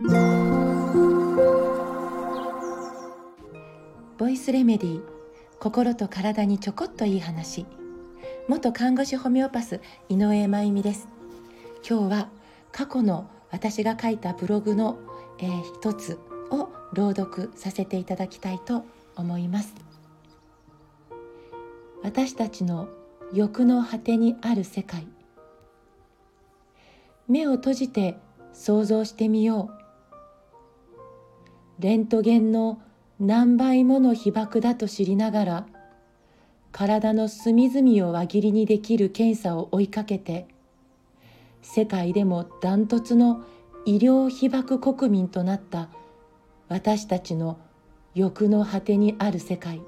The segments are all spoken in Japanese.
ボイスレメディー心と体にちょこっといい話。元看護師ホメオパス井上真由美です。今日は過去の私が書いたブログの、えー、一つを朗読させていただきたいと思います。私たちの欲の果てにある世界。目を閉じて想像してみよう。レントゲンの何倍もの被爆だと知りながら体の隅々を輪切りにできる検査を追いかけて世界でもダントツの医療被爆国民となった私たちの欲の果てにある世界。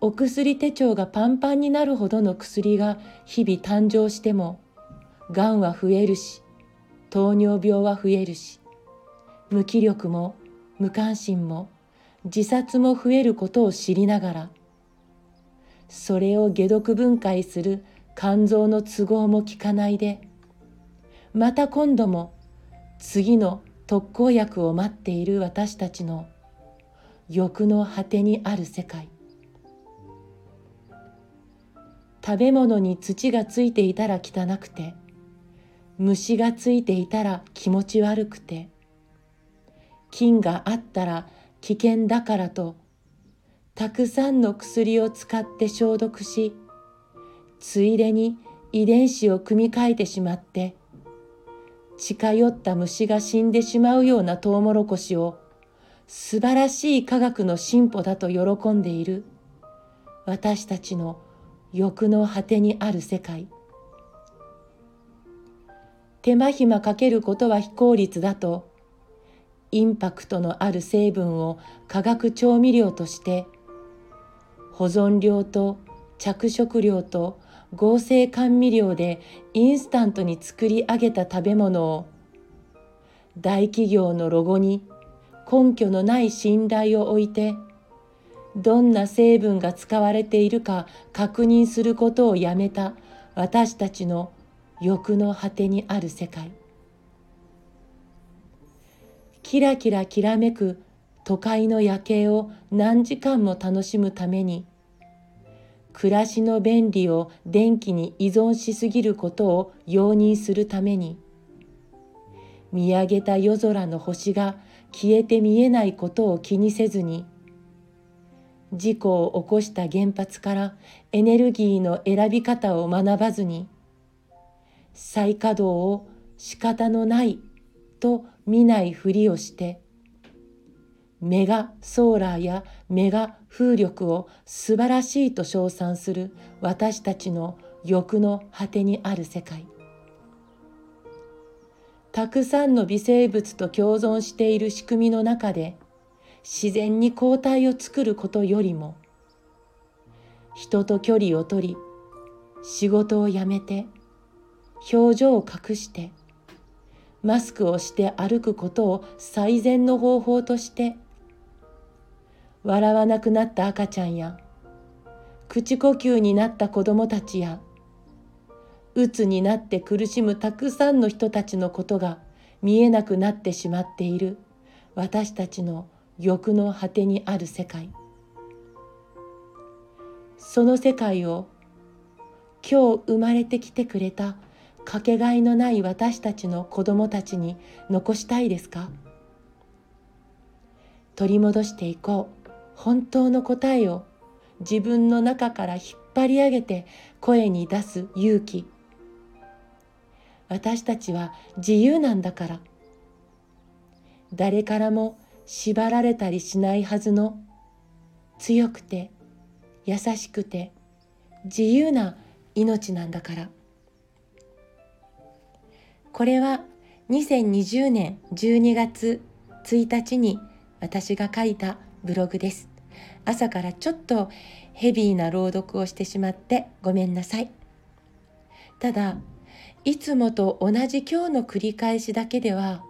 お薬手帳がパンパンになるほどの薬が日々誕生してもがんは増えるし糖尿病は増えるし無気力も無関心も自殺も増えることを知りながらそれを解毒分解する肝臓の都合も効かないでまた今度も次の特効薬を待っている私たちの欲の果てにある世界。食べ物に土がついていたら汚くて虫がついていたら気持ち悪くて菌があったら危険だからとたくさんの薬を使って消毒しついでに遺伝子を組み替えてしまって近寄った虫が死んでしまうようなトウモロコシを素晴らしい科学の進歩だと喜んでいる私たちの欲の果てにある世界。手間暇かけることは非効率だとインパクトのある成分を化学調味料として保存料と着色料と合成甘味料でインスタントに作り上げた食べ物を大企業のロゴに根拠のない信頼を置いてどんな成分が使われているか確認することをやめた私たちの欲の果てにある世界。キラキラきらめく都会の夜景を何時間も楽しむために暮らしの便利を電気に依存しすぎることを容認するために見上げた夜空の星が消えて見えないことを気にせずに事故を起こした原発からエネルギーの選び方を学ばずに再稼働を仕方のないと見ないふりをしてメガソーラーやメガ風力を素晴らしいと称賛する私たちの欲の果てにある世界。たくさんの微生物と共存している仕組みの中で自然に抗体を作ることよりも人と距離を取り仕事をやめて表情を隠してマスクをして歩くことを最善の方法として笑わなくなった赤ちゃんや口呼吸になった子供たちやうつになって苦しむたくさんの人たちのことが見えなくなってしまっている私たちの欲の果てにある世界。その世界を今日生まれてきてくれたかけがえのない私たちの子供たちに残したいですか？取り戻していこう。本当の答えを自分の中から引っ張り上げて声に出す勇気。私たちは自由なんだから。誰からも縛られたりしないはずの。強くて優しくて自由な命なんだから。これは2020年12月1日に私が書いたブログです。朝からちょっとヘビーな朗読をしてしまってごめんなさい。ただいつもと同じ今日の繰り返しだけでは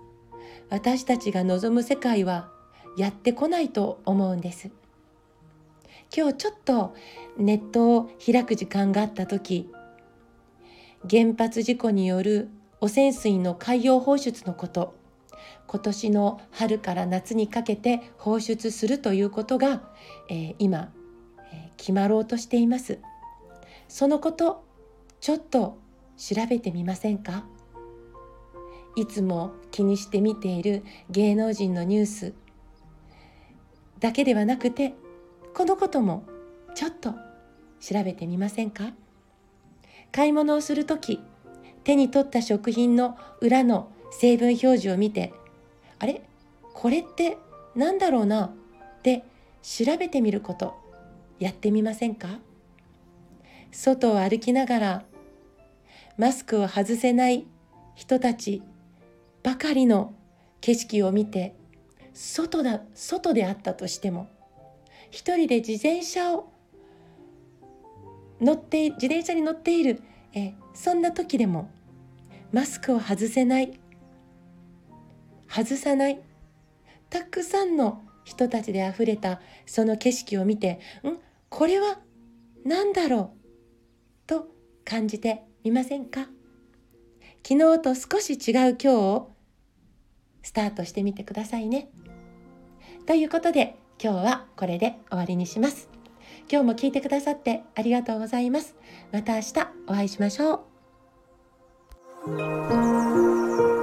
私たちが望む世界はやってこないと思うんです。今日ちょっとネットを開く時間があった時原発事故による汚染水の海洋放出のこと。今年の春から夏にかけて放出するということが、えー、今、えー、決まろうとしています。そのことちょっと調べてみませんか？いつも気にして見ている芸能人のニュースだけではなくてこのこともちょっと調べてみませんか？買い物をする時手に取った食品の裏の成分表示を見てあれ？これって何だろうな？って調べてみること。やってみませんか？外を歩きながらマスクを外せない人たちばかりの景色を見て外だ外であったとしても一人で自転車を乗って自転車に乗っているえそんな時でもマスクを外せない外さないたくさんの人たちであふれたその景色を見てんこれは何だろうと感じてみませんか？昨日と少し違う今日をスタートしてみてくださいね。ということで今日はこれで終わりにします。今日も聞いてくださってありがとうございます。また明日お会いしましょう。